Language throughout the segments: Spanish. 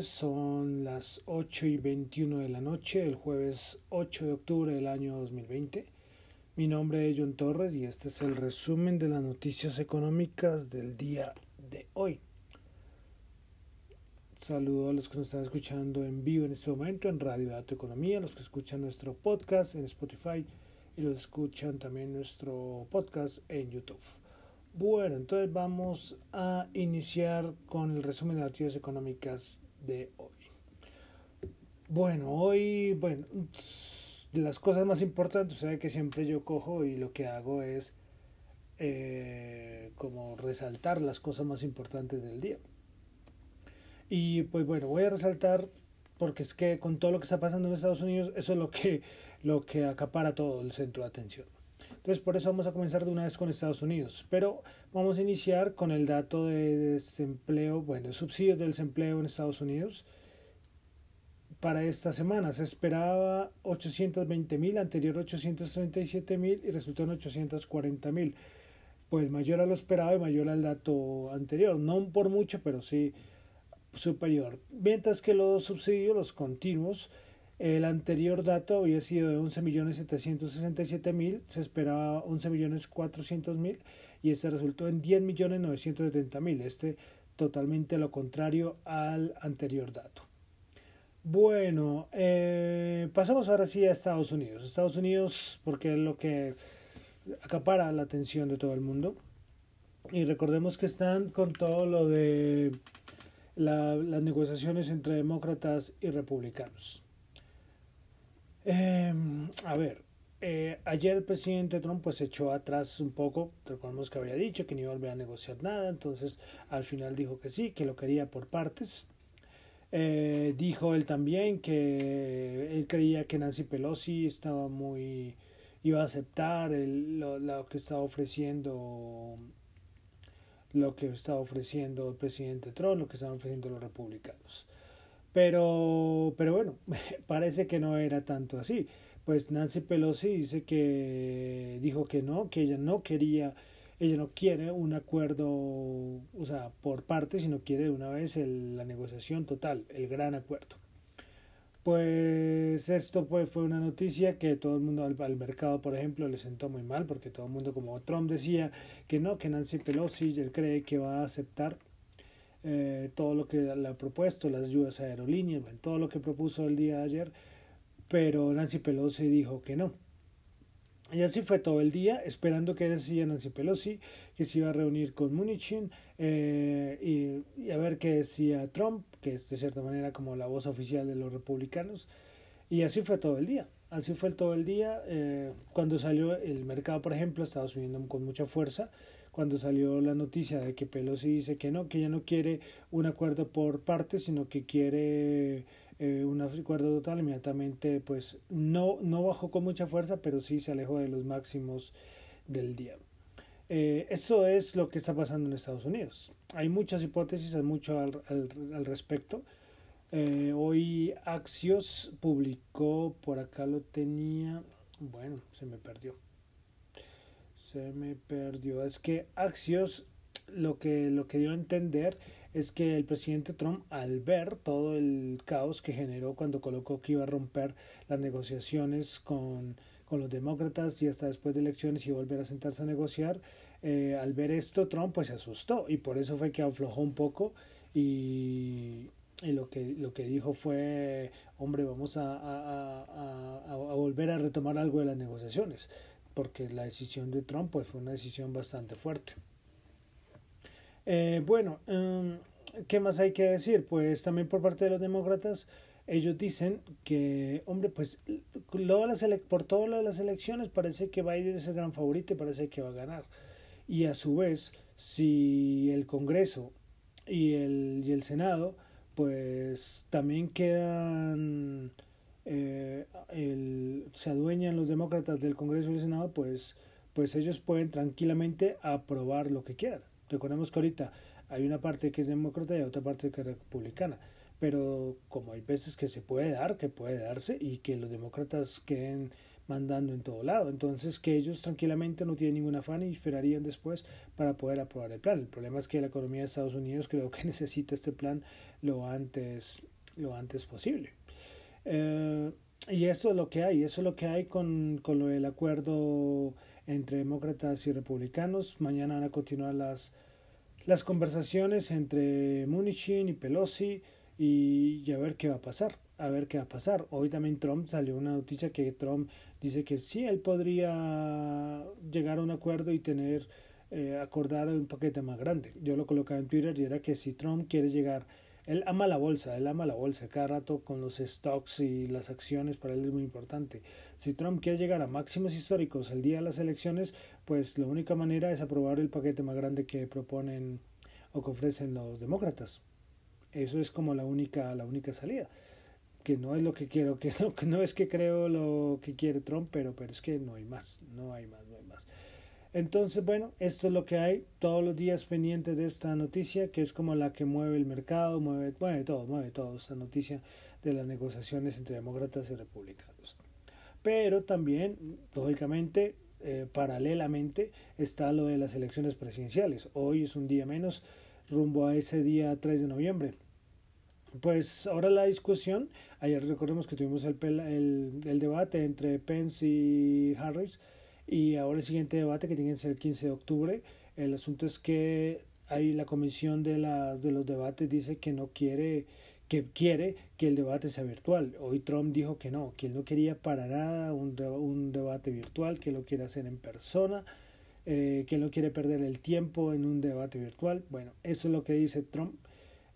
son las 8 y 21 de la noche, el jueves 8 de octubre del año 2020. Mi nombre es John Torres y este es el resumen de las noticias económicas del día de hoy. Saludo a los que nos están escuchando en vivo en este momento en Radio Dato Economía, los que escuchan nuestro podcast en Spotify y los escuchan también nuestro podcast en YouTube. Bueno, entonces vamos a iniciar con el resumen de noticias económicas de hoy. Bueno, hoy, bueno, las cosas más importantes, sea que siempre yo cojo y lo que hago es eh, como resaltar las cosas más importantes del día. Y pues bueno, voy a resaltar porque es que con todo lo que está pasando en Estados Unidos, eso es lo que, lo que acapara todo el centro de atención. Entonces, por eso vamos a comenzar de una vez con Estados Unidos. Pero vamos a iniciar con el dato de desempleo, bueno, el subsidio del desempleo en Estados Unidos. Para esta semana se esperaba 820 mil, anterior 837 mil y resultó en 840 mil. Pues mayor a lo esperado y mayor al dato anterior. No por mucho, pero sí superior. Mientras que los subsidios, los continuos, el anterior dato había sido de 11.767.000, se esperaba 11.400.000 y este resultó en 10.970.000. Este totalmente lo contrario al anterior dato. Bueno, eh, pasamos ahora sí a Estados Unidos. Estados Unidos, porque es lo que acapara la atención de todo el mundo. Y recordemos que están con todo lo de las negociaciones entre demócratas y republicanos. Eh, a ver, eh, ayer el presidente Trump pues echó atrás un poco, recordemos que había dicho que no iba a volver a negociar nada, entonces al final dijo que sí, que lo quería por partes. Eh, dijo él también que él creía que Nancy Pelosi estaba muy iba a aceptar el, lo, lo, que estaba ofreciendo lo que estaba ofreciendo el presidente Trump, lo que estaban ofreciendo los republicanos. Pero, pero bueno, parece que no era tanto así. Pues Nancy Pelosi dice que dijo que no, que ella no quería, ella no quiere un acuerdo, o sea, por parte, sino quiere de una vez el, la negociación total, el gran acuerdo. Pues esto pues, fue una noticia que todo el mundo al, al, mercado, por ejemplo, le sentó muy mal, porque todo el mundo, como Trump decía, que no, que Nancy Pelosi, él cree que va a aceptar eh, todo lo que le ha propuesto, las ayudas a aerolíneas, bueno, todo lo que propuso el día de ayer, pero Nancy Pelosi dijo que no. Y así fue todo el día, esperando que decía Nancy Pelosi, que se iba a reunir con Munichin eh, y, y, a ver qué decía Trump, que es de cierta manera como la voz oficial de los republicanos. Y así fue todo el día. Así fue todo el día. Eh, cuando salió el mercado, por ejemplo, estaba subiendo con mucha fuerza cuando salió la noticia de que Pelosi dice que no, que ya no quiere un acuerdo por partes, sino que quiere eh, un acuerdo total, inmediatamente pues no, no bajó con mucha fuerza, pero sí se alejó de los máximos del día. Eh, eso es lo que está pasando en Estados Unidos. Hay muchas hipótesis, hay mucho al, al, al respecto. Eh, hoy Axios publicó, por acá lo tenía, bueno, se me perdió se me perdió. Es que Axios lo que, lo que dio a entender es que el presidente Trump, al ver todo el caos que generó cuando colocó que iba a romper las negociaciones con, con los demócratas y hasta después de elecciones y volver a sentarse a negociar, eh, al ver esto Trump pues se asustó y por eso fue que aflojó un poco y, y lo que lo que dijo fue hombre vamos a, a, a, a, volver a retomar algo de las negociaciones porque la decisión de Trump pues, fue una decisión bastante fuerte. Eh, bueno, um, ¿qué más hay que decir? Pues también por parte de los demócratas, ellos dicen que, hombre, pues lo las por de las elecciones parece que Biden es el gran favorito y parece que va a ganar. Y a su vez, si el Congreso y el, y el Senado, pues también quedan eh, el, se adueñan los demócratas del Congreso y el Senado, pues, pues ellos pueden tranquilamente aprobar lo que quieran. Recordemos que ahorita hay una parte que es demócrata y otra parte que es republicana, pero como hay veces que se puede dar, que puede darse y que los demócratas queden mandando en todo lado. Entonces que ellos tranquilamente no tienen ningún afán y esperarían después para poder aprobar el plan. El problema es que la economía de Estados Unidos creo que necesita este plan lo antes, lo antes posible. Eh, y eso es lo que hay, eso es lo que hay con, con lo del acuerdo entre demócratas y republicanos. Mañana van a continuar las, las conversaciones entre Munichin y Pelosi y, a ver qué va a pasar a ver qué va a pasar. Hoy también Trump salió una noticia que Trump dice que sí, él podría llegar a un acuerdo y tener, eh, acordar un paquete más grande. Yo lo colocaba en Twitter y era que si Trump quiere llegar, él ama la bolsa, él ama la bolsa, cada rato con los stocks y las acciones para él es muy importante. Si Trump quiere llegar a máximos históricos el día de las elecciones, pues la única manera es aprobar el paquete más grande que proponen o que ofrecen los demócratas. Eso es como la única, la única salida que no es lo que quiero, que no, que no es que creo lo que quiere Trump, pero, pero es que no hay más, no hay más. Entonces, bueno, esto es lo que hay todos los días pendiente de esta noticia, que es como la que mueve el mercado, mueve, mueve todo, mueve todo esta noticia de las negociaciones entre demócratas y republicanos. Pero también, lógicamente, eh, paralelamente, está lo de las elecciones presidenciales. Hoy es un día menos rumbo a ese día 3 de noviembre. Pues ahora la discusión, ayer recordemos que tuvimos el, el, el, debate entre Pence y Harris y ahora el siguiente debate que tiene que ser el 15 de octubre. El asunto es que hay la comisión de, las de los debates dice que no quiere que quiere que el debate sea virtual. Hoy Trump dijo que no, que él no quería para nada un, un debate virtual, que lo quiere hacer en persona, eh, que no quiere perder el tiempo en un debate virtual. Bueno, eso es lo que dice Trump.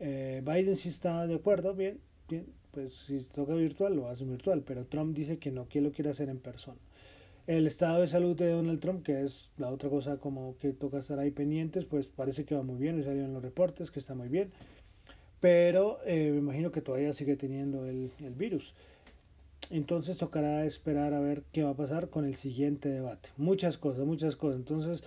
Eh, Biden sí está de acuerdo, bien, bien, pues si toca virtual, lo hace virtual, pero Trump dice que no, que lo quiere hacer en persona. El estado de salud de Donald Trump, que es la otra cosa como que toca estar ahí pendientes, pues parece que va muy bien, y salieron los reportes que está muy bien, pero eh, me imagino que todavía sigue teniendo el, el virus. Entonces tocará esperar a ver qué va a pasar con el siguiente debate. Muchas cosas, muchas cosas. Entonces,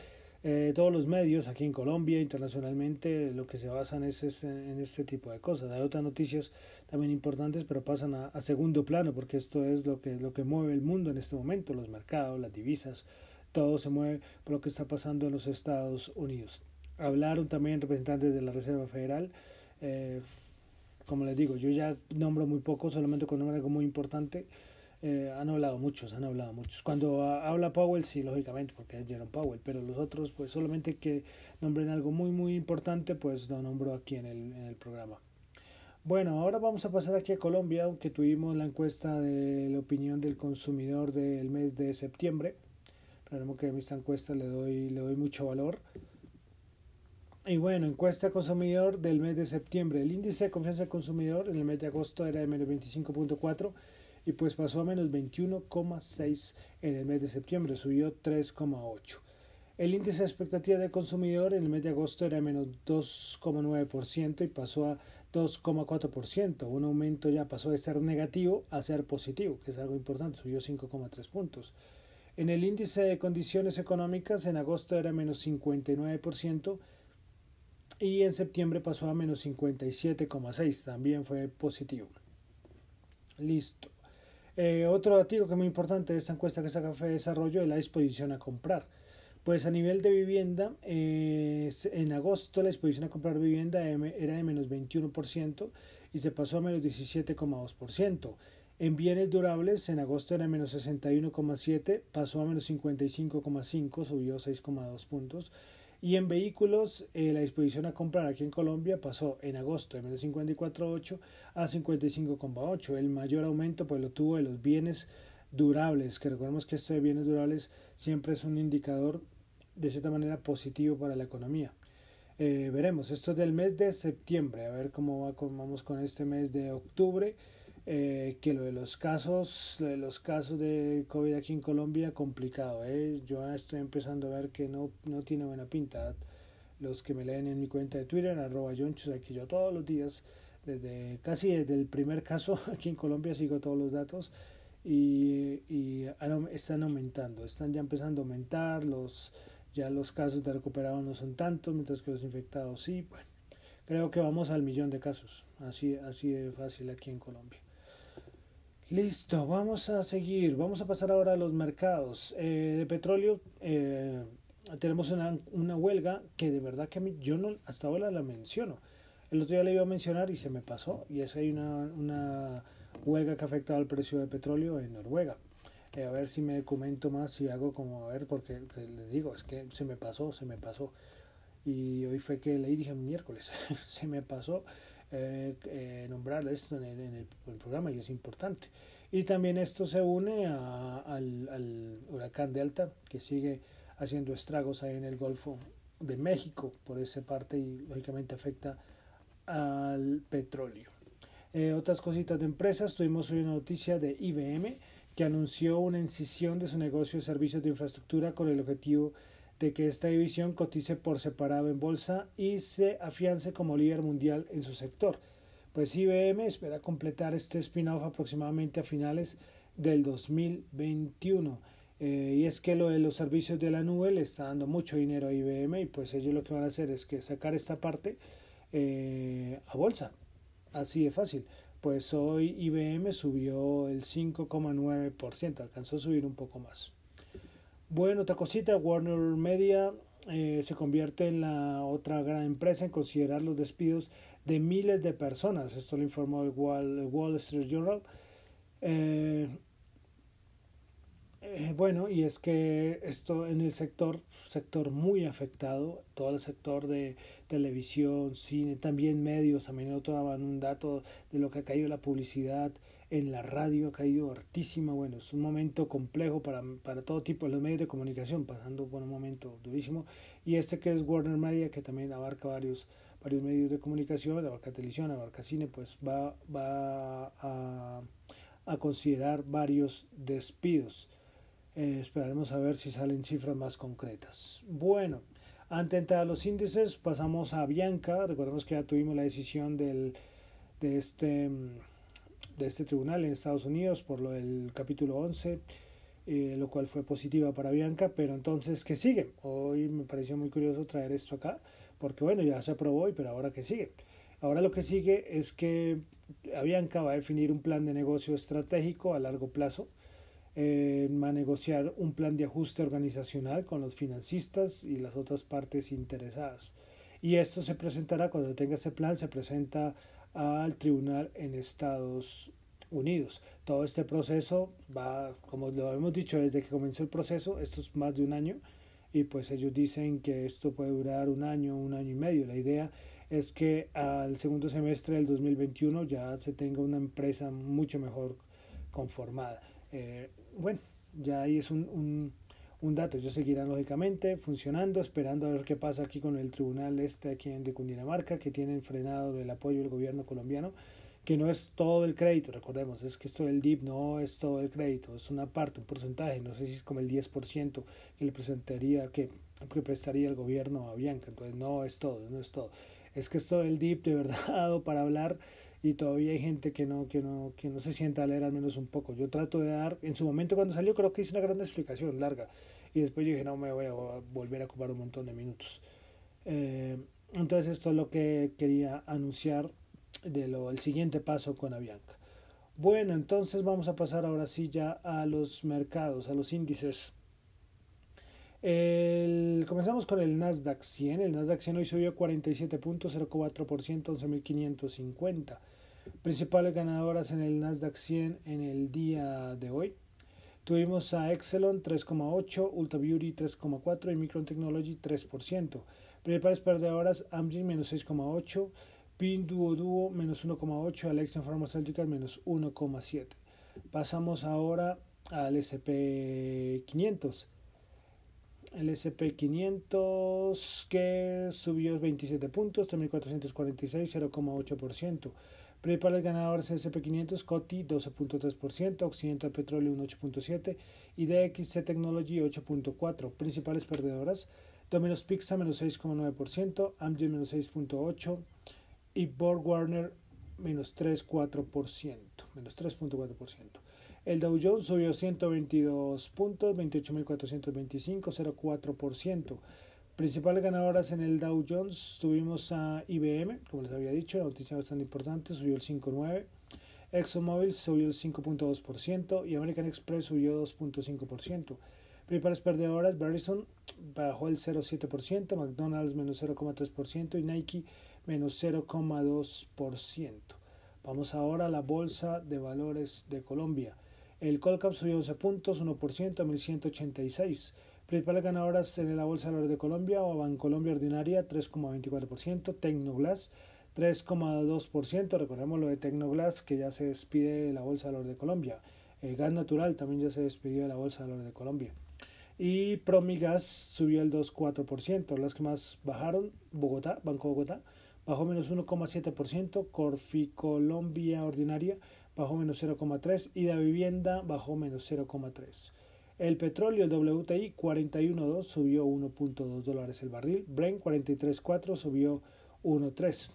eh, todos los medios aquí en Colombia, internacionalmente, lo que se basan es, en este tipo de cosas. Hay otras noticias también importantes, pero pasan a, segundo plano, porque esto es lo que, lo que mueve el mundo en este momento, los mercados, las divisas, todo se mueve por lo que está pasando en los Estados Unidos. Hablaron también representantes de la Reserva Federal. Eh, como les digo, yo ya nombro muy poco, solamente con algo muy importante eh, han hablado muchos, han hablado muchos. Cuando habla Powell, sí, lógicamente, porque es Jerome Powell, pero los otros, pues solamente que nombren algo muy, muy importante, pues lo nombro aquí en el, en el programa. Bueno, ahora vamos a pasar aquí a Colombia, aunque tuvimos la encuesta de la opinión del consumidor del mes de septiembre. Realmente que a esta encuesta le doy, le doy mucho valor. Y bueno, encuesta consumidor del mes de septiembre. El índice de confianza del consumidor en el mes de agosto era de menos 25.4 y pues pasó a menos 21,6 en el mes de septiembre, subió 3,8. El índice de expectativa de consumidor en el mes de agosto era menos 2,9% y pasó a 2,4%. Un aumento ya pasó de ser negativo a ser positivo, que es algo importante, subió 5,3 puntos. En el índice de condiciones económicas en agosto era menos 59% y en septiembre pasó a menos 57,6, también fue positivo. Listo. Eh, otro dato que es muy importante de esta encuesta que saca Fe Desarrollo es la disposición a comprar. Pues a nivel de vivienda, eh, en agosto la disposición a comprar vivienda era de menos 21% y se pasó a menos 17,2%. En bienes durables, en agosto era menos 61,7, pasó a menos 55,5, subió 6,2 puntos. Y en vehículos, eh, la disposición a comprar aquí en Colombia pasó en agosto de menos 54,8 a 55,8. El mayor aumento pues lo tuvo de los bienes durables, que recordemos que esto de bienes durables siempre es un indicador de cierta manera positivo para la economía. Eh, veremos, esto es del mes de septiembre, a ver cómo va, vamos con este mes de octubre. Eh, que lo de los casos, de los casos de COVID aquí en Colombia, complicado. ¿eh? Yo estoy empezando a ver que no, no tiene buena pinta. Los que me leen en mi cuenta de Twitter, arroba yonchos, aquí yo todos los días, desde casi desde el primer caso aquí en Colombia, sigo todos los datos y, y están aumentando, están ya empezando a aumentar, los, ya los casos de recuperados no son tantos, mientras que los infectados sí. Bueno, creo que vamos al millón de casos, así, así de fácil aquí en Colombia. Listo, vamos a seguir. Vamos a pasar ahora a los mercados eh, de petróleo. Eh, tenemos una, una, huelga que de verdad que yo no hasta ahora la menciono. El otro día le iba a mencionar y se me pasó. Y es hay una, una huelga que ha al precio de petróleo en Noruega. Eh, a ver si me documento más y hago como a ver, porque les digo, es que se me pasó, se me pasó. Y hoy fue que leí, dije miércoles, se me pasó eh, eh, nombrar esto en el, en, el, programa y es importante. Y también esto se une a, al, al, huracán Delta que sigue haciendo estragos ahí en el Golfo de México por esa parte y lógicamente afecta al petróleo. Eh, otras cositas de empresas, tuvimos hoy una noticia de IBM que anunció una incisión de su negocio de servicios de infraestructura con el objetivo de que esta división cotice por separado en bolsa y se afiance como líder mundial en su sector. Pues IBM espera completar este spin-off aproximadamente a finales del 2021. Eh, y es que lo de los servicios de la nube le está dando mucho dinero a IBM y pues ellos lo que van a hacer es que sacar esta parte eh, a bolsa. Así de fácil. Pues hoy IBM subió el 5,9%, alcanzó a subir un poco más. Bueno, otra cosita, Warner Media eh, se convierte en la otra gran empresa en considerar los despidos de miles de personas. Esto lo informó el Wall, Street Journal. Eh, eh, bueno, y es que esto en el sector, sector muy afectado, todo el sector de televisión, cine, también medios, también otro daban un dato de lo que ha caído la publicidad, en la radio ha caído hartísima. Bueno, es un momento complejo para, para todo tipo de los medios de comunicación, pasando por un momento durísimo. Y este que es Warner Media, que también abarca varios, varios medios de comunicación, abarca televisión, abarca cine, pues va, va a, a considerar varios despidos. Eh, esperaremos a ver si salen cifras más concretas. Bueno, antes de entrar a los índices, pasamos a Bianca. Recordemos que ya tuvimos la decisión del, de este de este tribunal en Estados Unidos por lo del capítulo 11, eh, lo cual fue positiva para Bianca, pero entonces, ¿qué sigue? Hoy me pareció muy curioso traer esto acá, porque bueno, ya se aprobó, pero ahora ¿qué sigue? Ahora lo que sigue es que Bianca va a definir un plan de negocio estratégico a largo plazo, eh, a negociar un plan de ajuste organizacional con los financistas y las otras partes interesadas. Y esto se presentará, cuando tenga ese plan, se presenta al tribunal en Estados Unidos. Todo este proceso va, como lo hemos dicho desde que comenzó el proceso, esto es más de un año y pues ellos dicen que esto puede durar un año, un año y medio. La idea es que al segundo semestre del 2021 ya se tenga una empresa mucho mejor conformada. Eh, bueno, ya ahí es un, un un dato. Ellos seguirán lógicamente funcionando, esperando a ver qué pasa aquí con el tribunal este aquí de Cundinamarca, que tienen frenado el apoyo del gobierno colombiano, que no es todo el crédito, recordemos, es que esto del DIP no es todo el crédito, es una parte, un porcentaje, no sé si es como el 10% que le presentaría, que, que prestaría el gobierno a Bianca, entonces no es todo, no es todo. Es que esto del DIP de verdad dado para hablar y todavía hay gente que no, que no, que no se sienta a leer al menos un poco. Yo trato de dar, en su momento cuando salió creo que hice una gran explicación larga y después yo dije no me voy a volver a ocupar un montón de minutos. Eh, entonces esto es lo que quería anunciar de lo, el siguiente paso con Avianca. Bueno, entonces vamos a pasar ahora sí ya a los mercados, a los índices. El, comenzamos con el Nasdaq 100. El Nasdaq 100 hoy subió 47.04%, 11.550. Principales ganadoras en el Nasdaq 100 en el día de hoy. Tuvimos a Exelon 3,8, Ultra Beauty 3,4 y Micron Technology 3%. Principales perdedoras Amgen menos 6,8, Pinduoduo menos 1,8, Alexion Pharmaceuticals menos 1,7. Pasamos ahora al SP 500 el SP500 que subió 27 puntos, 3.446, 0,8%. Principales ganadores SP500, COTI 12.3%, Occidental Petróleo 8.7% y DXC Technology 8.4%. Principales perdedoras, Domino's Pizza menos 6.9%, Amgen menos 6.8% y Borg Warner menos 3.4%, menos 3.4%. El Dow Jones subió 122 puntos, 28.425, 0,4%. Principales ganadoras en el Dow Jones tuvimos a IBM, como les había dicho, la noticia bastante importante, subió el 5,9. ExxonMobil subió el 5.2% y American Express subió 2.5%. Principales perdedoras, Verizon bajó el 0.7%, McDonald's menos 0.3% y Nike menos 0.2%. Vamos ahora a la Bolsa de Valores de Colombia. El Colcap subió 11 puntos, 1% a 1186. Principales ganadoras en la Bolsa de Valores de Colombia, o Bancolombia Ordinaria 3,24%, Tecnoglass 3,2%, recordemos lo de Tecnoglass que ya se despide de la Bolsa de Valores de Colombia. El gas natural también ya se despidió de la Bolsa de Valores de Colombia. Y Promigas subió el 2,4%. Las que más bajaron, Bogotá, Banco Bogotá, bajó menos 1,7%, Corfi Colombia Ordinaria bajó menos 0,3% y la vivienda bajó menos 0,3%. El petróleo, el WTI 41.2 subió 1.2 dólares el barril, Brent 43.4 subió 1.3.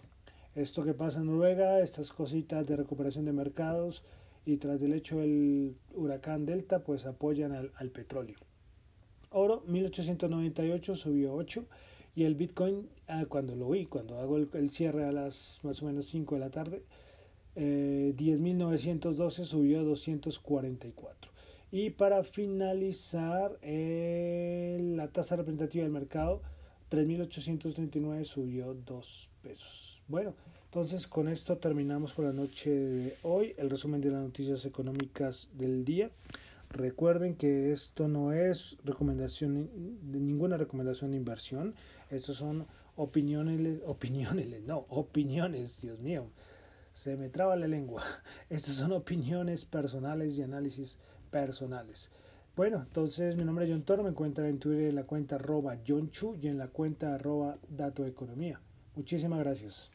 Esto que pasa en Noruega, estas cositas de recuperación de mercados y tras el hecho del huracán Delta, pues apoyan al, petróleo. Oro 1898 subió 8 y el Bitcoin, ah, cuando lo vi, cuando hago el, cierre a las más o menos 5 de la tarde, eh, 10.912 subió a 244. Y para finalizar, eh, la tasa representativa del mercado, 3.839 subió 2 pesos. Bueno, entonces con esto terminamos por la noche de hoy el resumen de las noticias económicas del día. Recuerden que esto no es recomendación ninguna recomendación de inversión. Estos son opiniones, opiniones, no, opiniones, Dios mío. Se me traba la lengua. Estas son opiniones personales y análisis personales. Bueno, entonces mi nombre es John Toro, me encuentran en Twitter en la cuenta arroba John Chu y en la cuenta arroba Dato Economía. Muchísimas gracias.